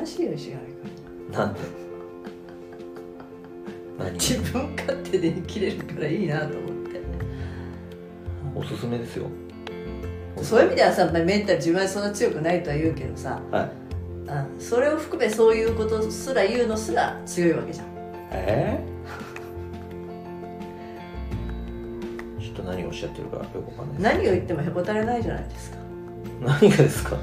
らしいよ石原君なんで？何？自分勝手で生きれるからいいなと思って。おすすめですよ。そういう意味ではさまあメンタル自分はそんな強くないとは言うけどさはい。うんそれを含めそういうことすら言うのすら強いわけじゃん。えー、ちょっと何をおっしゃってるかよくわかんない何を言ってもへこたれないじゃないですか。何がですか？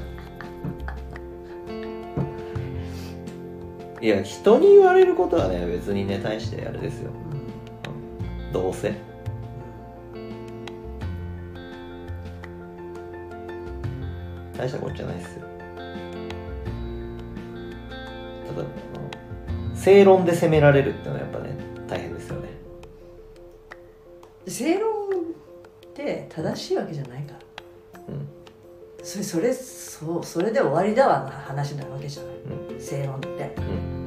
いや人に言われることはね別にね大してあれですよ。どうせ。大したことじゃないですよ。ただ正論で責められるってのはやっぱね大変ですよね。正論って正しいわけじゃないから。うん。それそれそうそれで終わりだわな話なわけじゃないうん。正論って。うん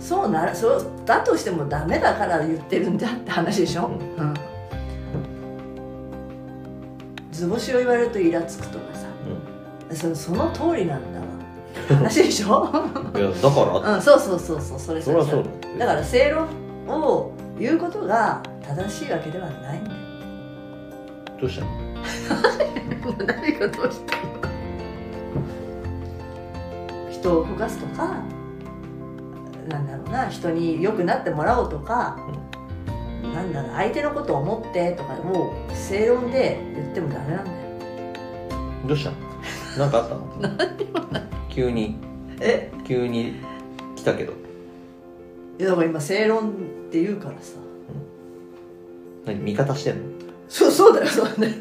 そうならそうだとしてもダメだから言ってるんだって話でしょ、ううん。図星を言われるとイラつくとかさ。そその通りなんだわ話でしょ？うんいやだから？うんそうそうそうそうそれそりゃそうだ。だから正論を言うことが正しいわけではないんだよ。どうしたの？何がどうしたの？人を動かすとかなんだろうな人に良くなってもらおうとか、なんだろう相手のことを思ってとかもう正論で言ってもダメなんだよ。どうした？のなんかあったの？急に。え？急に来たけど。いやだから今正論って言うからさ。何？味方してんの？そうそうだよそうだよ。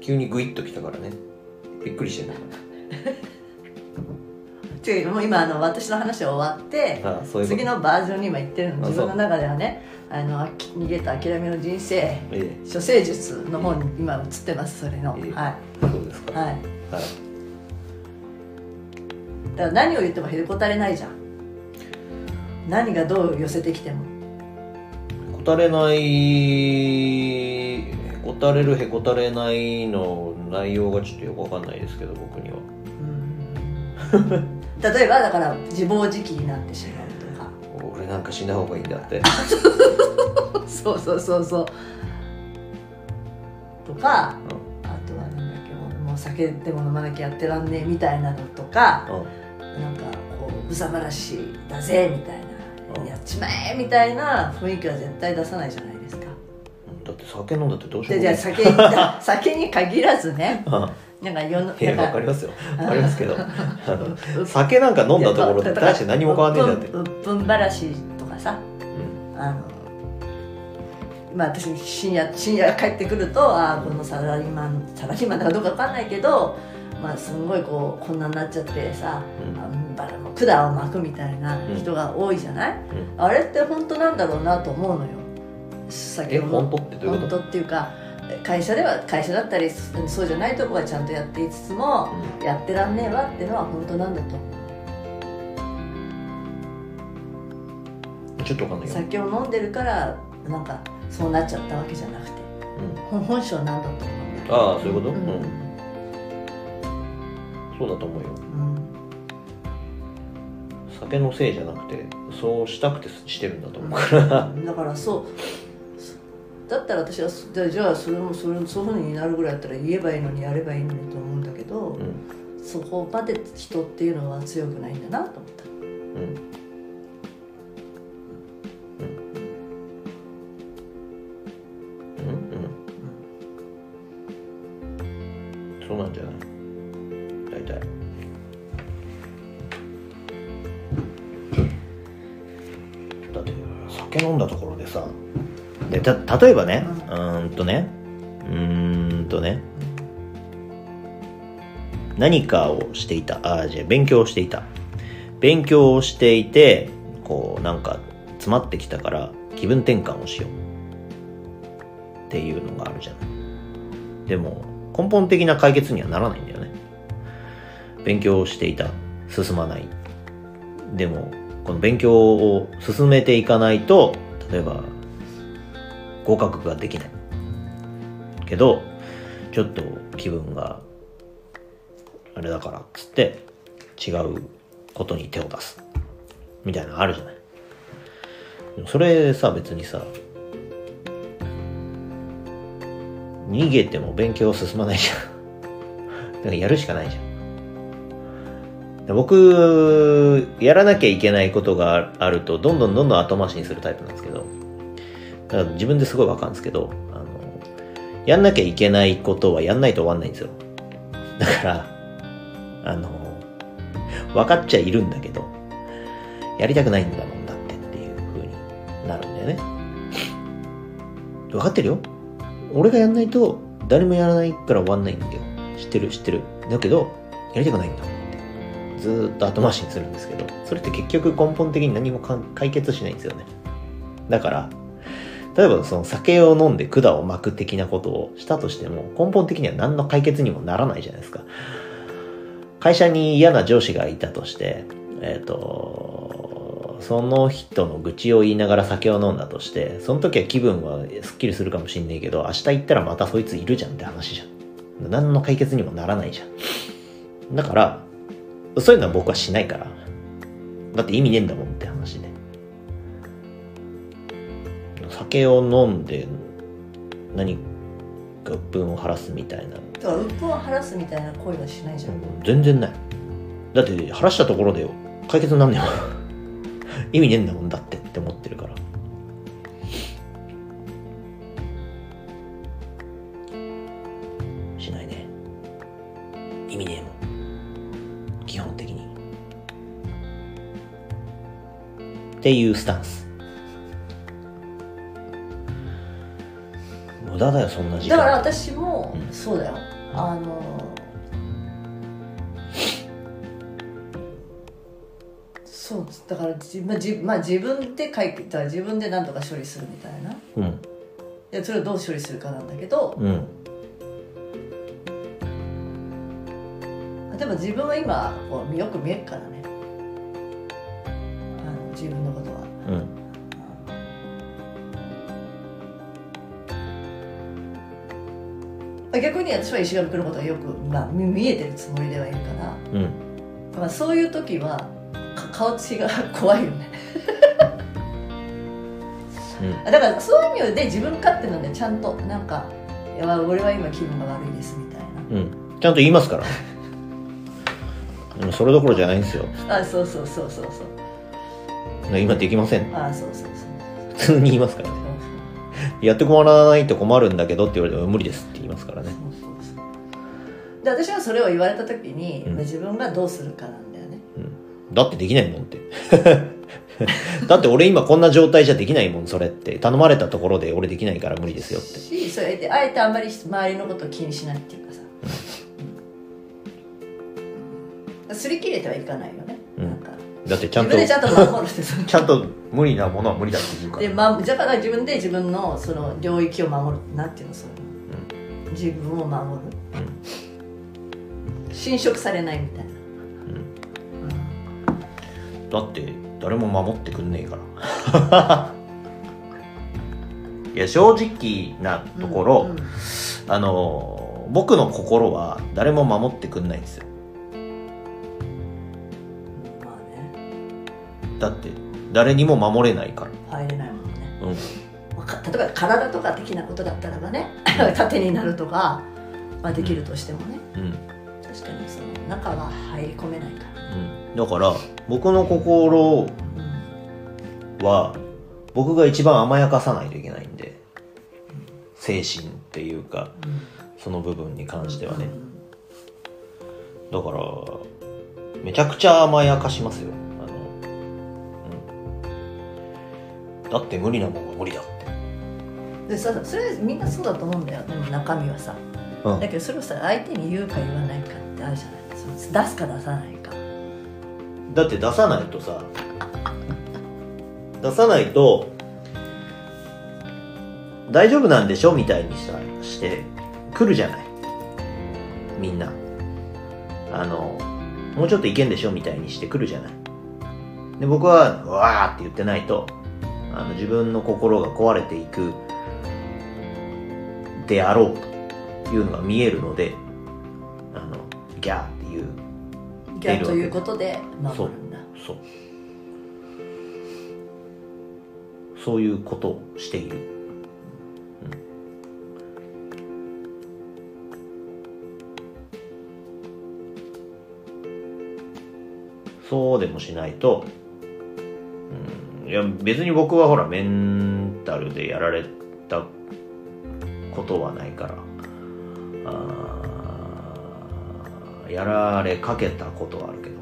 急にグイッと来たからね。びっくりして んだ違うもう今あの私の話は終わってあういうこと。次のバージョンに今言ってるの。あ自分の中ではねあのあき逃げた諦めの人生え処世術の方に今映ってますそれの、ええ。はそうですか？はい。はい。だから何を言ってもへこたれないじゃん。何がどう寄せてきても。へこたれないへこたれるへこたれないの内容がちょっとよくわかんないですけど僕には 例えばだから自暴自棄になってしまうとか。俺なんか死んだ方がいいんだって。そうそうそうそう。とか、あとはなんだっけもうもう酒でも飲まなきゃやってらんねえみたいなのとか、うん。なんかこううさばらしいだぜみたいな、うんやっちまえみたいな雰囲気は絶対出さないじゃないですか。だって酒飲んだってどうしようでもじない酒酒に限らずね。あなんか世のいわかりますよ。わかりますけど。あの酒なんか飲んだところで大して何も変わんねえじゃんって。うっぷんばらしとかさ。うん。あのまあ私深夜深夜帰ってくるとああこのサラリーマンサラリーマンだかどうかわかんないけどまあすんごいこうこんなになっちゃってさ、うん。バラの管を巻くみたいな人が多いじゃない、あれって本当なんだろうなと思うのよ。先ほどえ本当ってどういうこと？本当っていうか会社では会社だったりそうじゃないとこがちゃんとやっていつつも、やってらんねえわっていうのは本当なんだと。ちょっとわかんない酒を飲んでるからなんかそうなっちゃったわけじゃなくて。うん。本本性なんだと思うああそういうこと？ううん。んそうだと思うよ。うん。酒のせいじゃなくてそうしたくてしてるんだと思うから。だからそうだったら私はそじゃあそれもそれそういうふうになるぐらいだったら言えばいいのにやればいいのにと思うんだけど、うん。そこまで人っていうのは強くないんだなと思った。うん。うん。うん。そうなん。じゃない大体だって酒飲ん。だところでさでた例えばねうーんとねうーんとね何かをしていた。あじゃあ勉強をしていた。勉強をしていてこうなんか詰まってきたから気分転換をしよう。っていうのがあるじゃない。でも根本的な解決にはならないんだよね。勉強をしていた。進まない。でもこの勉強を進めていかないと例えば合格ができない。けどちょっと気分があれだからっつって違うことに手を出す。みたいなのあるじゃない。それさ別にさ逃げても勉強進まないじゃん。だからやるしかないじゃん。僕やらなきゃいけないことがあるとどんどんどんどん後回しにするタイプなんですけど。だから自分ですごいわかるんですけどあのやんなきゃいけないことはやんないと終わんないんですよ。だからあの分かっちゃいるんだけどやりたくないんだもんだってっていう風になるんだよね。分かってるよ。俺がやんないと誰もやらないから終わんないんだよ。知ってる知ってる。だけどやりたくないんだって。ずーっと後回しにするんですけどそれって結局根本的に何も解決しないんですよね。だから例えばその酒を飲んで管を巻く的なことをしたとしても根本的には何の解決にもならないじゃないですか。会社に嫌な上司がいたとしてえっ、とその人の愚痴を言いながら酒を飲んだとしてその時は気分はすっきりするかもしんないけど明日行ったらまたそいついるじゃんって話じゃん。何の解決にもならないじゃん。だからそういうのは僕はしないから。だって意味ねえんだもんって話で。酒を飲んで何か鬱憤を晴らすみたいな。だから鬱憤を晴らすみたいな行為はしないじゃん、全然ない。だって晴らしたところでよ。解決になんねえよ 意味ねえんだもんだってって思ってるから。しないね。意味ねえもん。基本的に。っていうスタンス駄だよそんな時間。だから私もうん。そうだよ、あのそうだから自,、まあ自まあ、自分で解決自分で何とか処理するみたいな。うん。でそれをどう処理するかなんだけど。うん。でも自分は今こうよく見えるからね。あの自分のことは。うん逆に私は石上君のことがよく、まあ、見見えてるつもりではいるから、うん。まあ、そういう時はか顔つきが 怖いよね。うん。だからそういう意味で自分勝手なんでちゃんとなんか「いや俺は今気分が悪いです」みたいうん。ちゃんと言いますから。でもそれどころじゃないんですよ。なあそうそうそうそうそう。今できません。あそうそうそう。普通に言いますからねやってもらわないと困るんだけどって言われても無理ですって言いますからね。そうそうそう。で私はそれを言われた時に、うん。自分がどうするかなんだよね。だってできないもんって。だって俺今こんな状態じゃできないもんそれって。頼まれたところで俺できないから無理ですよって。しそれであえてあんまり周りのことを気にしないっていうかさ、うん、擦り切れてはいかないよね、だってちゃんと自分でちゃんと守るってちゃんと無理なものは無理だって言うから。で、ま、だから自分で自分のその領域を守るなんていうのそういうの、自分を守る、侵食されないみたいな、だって誰も守ってくんねえから。いや正直なところ、うんうん。あの僕の心は誰も守ってくんないんですよだって誰にも守れないから。入れないもんね。うん。例えば体とか的なことだったらばね 盾になるとか、まあ、できるとしてもね。うん。確かにその中は入り込めないから、うん。だから僕の心うん。は僕が一番甘やかさないといけないんで。精神っていうかその部分に関してはね。だからめちゃくちゃ甘やかしますよだって無理なもんは無理だって。でさそれみんなそうだと思うんだよ。でも中身はさ。うん。だけどそれをさ相手に言うか言わないかってあるじゃない。その出すか出さないか。だって出さないとさ出さないと大丈夫なんでしょみたいにしたして来るじゃない。みんな。あのもうちょっといけんでしょみたいにして来るじゃない。で僕はうわーって言ってないとあの自分の心が壊れていくであろうというのが見えるのであのギャーって言いうギャンということで守るんだ。そう。そういうことをしている、うん、そうでもしないと、うん、いや別に僕はほらメンタルでやられたことはないから。あーやられかけたことはあるけど。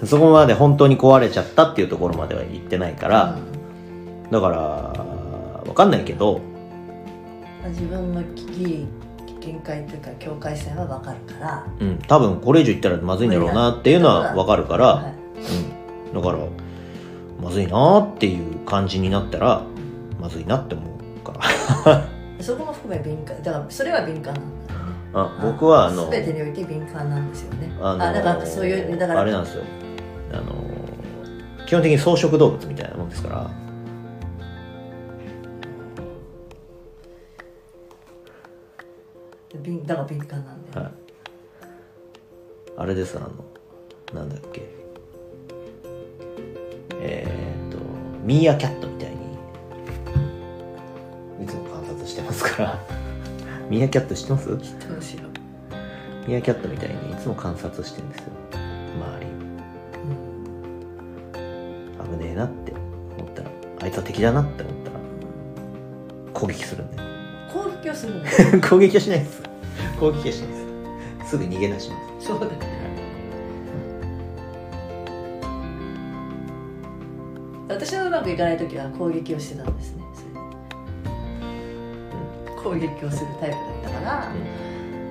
そこまで本当に壊れちゃったっていうところまでは言ってないから、だからわかんないけど。まあ自分の限限界というか境界線は分かるから。うん、多分これ以上言ったらまずいんだろうなっていうのはわかるから、はい。うん、だからまずいなっていう感じになったらまずいなって思うから。そこも含め敏感だからそれは敏感なんだ。あ僕はあの全てにおいて敏感なんですよね。あのあだからそういうだからあれなんですよ。あの基本的に草食動物みたいなもんですから。敏だから敏感なんだよ、はい。あれですあのなんだっけえーっとミーアキャットみたいにいつも観察してますから。ミーアキャット知ってます？ミーアキャットみたいにいつも観察してるんですよ。周り。う、うん危ねえなって思ったらあいつは敵だなって思ったら攻撃するんで。攻撃をするん 攻撃はしないです。攻撃はしないです。すぐ逃げ出します。そうだねまくいかない時は攻撃をしてたんですね。それで。攻撃をするタイプだったから、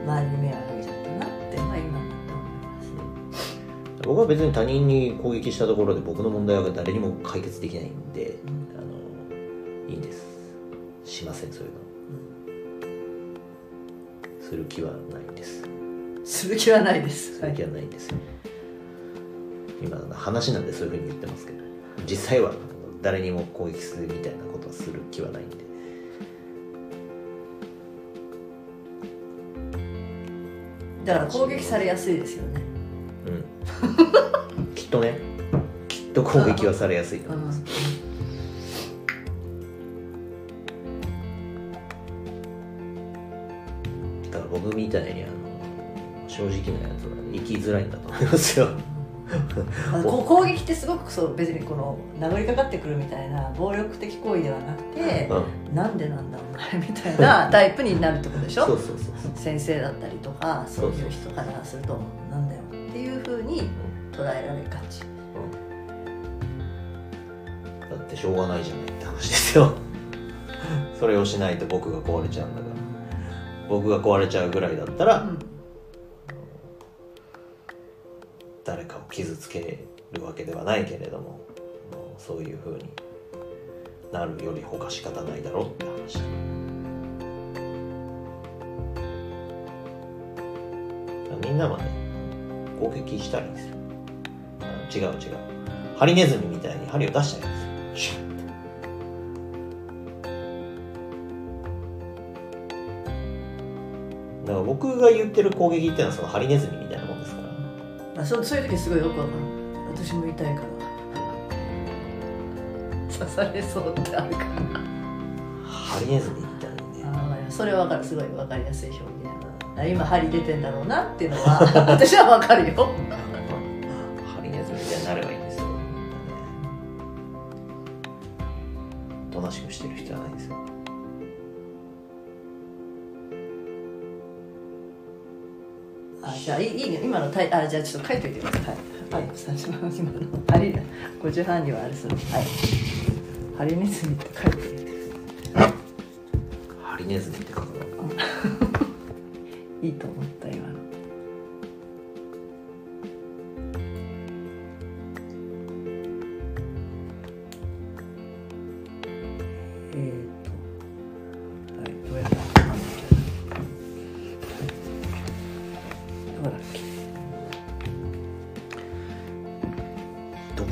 周りに迷惑かけちゃったなってまあ今になって思います僕は別に他人に攻撃したところで僕の問題は誰にも解決できないんで、あのいいんです。しませんそういうのする気はないです。する気はないです。する気はないんです。よ、今話なんでそういうふうに言ってますけど。実際は誰にも攻撃するみたいなことはする気はないんで。だから攻撃されやすいですよね。うん。きっとね。きっと攻撃はされやすいと思います、だから僕みたいにあの正直なやつは生きづらいんだと思いますよこ攻撃ってすごくそう別にこの殴りかかってくるみたいな暴力的行為ではなくて、うん。なんでなんだお前みたいなタイプになるってことでしょ？そうそうそうそう。先生だったりとかそういう人からするとなんだよっていうふうに捉えられがち。だってしょうがないじゃないって話ですよ。それをしないと僕が壊れちゃうんだから。僕が壊れちゃうぐらいだったら、うん誰かを傷つけるわけではないけれどもそういうふうになるより他仕方ないだろうって話。みんなはね攻撃したらいいんですよ違う違う。ハリネズミみたいに針を出したらいいんですよシュッ。だから僕が言ってる攻撃っていうのはそのハリネズミそうそういう時すごいよくわかる私も痛いから。刺されそうってあるから。ハリネズミみたいにねあーそれはわかる。すごいわかりやすい表現あ今針出てんだろうなっていうのは私はわかるよ今のタイあじゃあちょっと書いといてください。はい、はい、最初の今の針5時半にはあれするはい。ハリネズミって書いて。おいてハリネズミって書くの いいと思った今の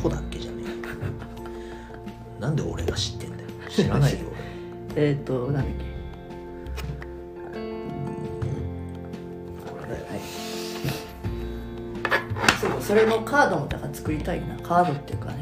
ポだっけじゃねえ。なんで俺が知ってんだよ。知らないよ。えっとなんだっけ？そそれのカードもだから作りたいな。カードっていうかね。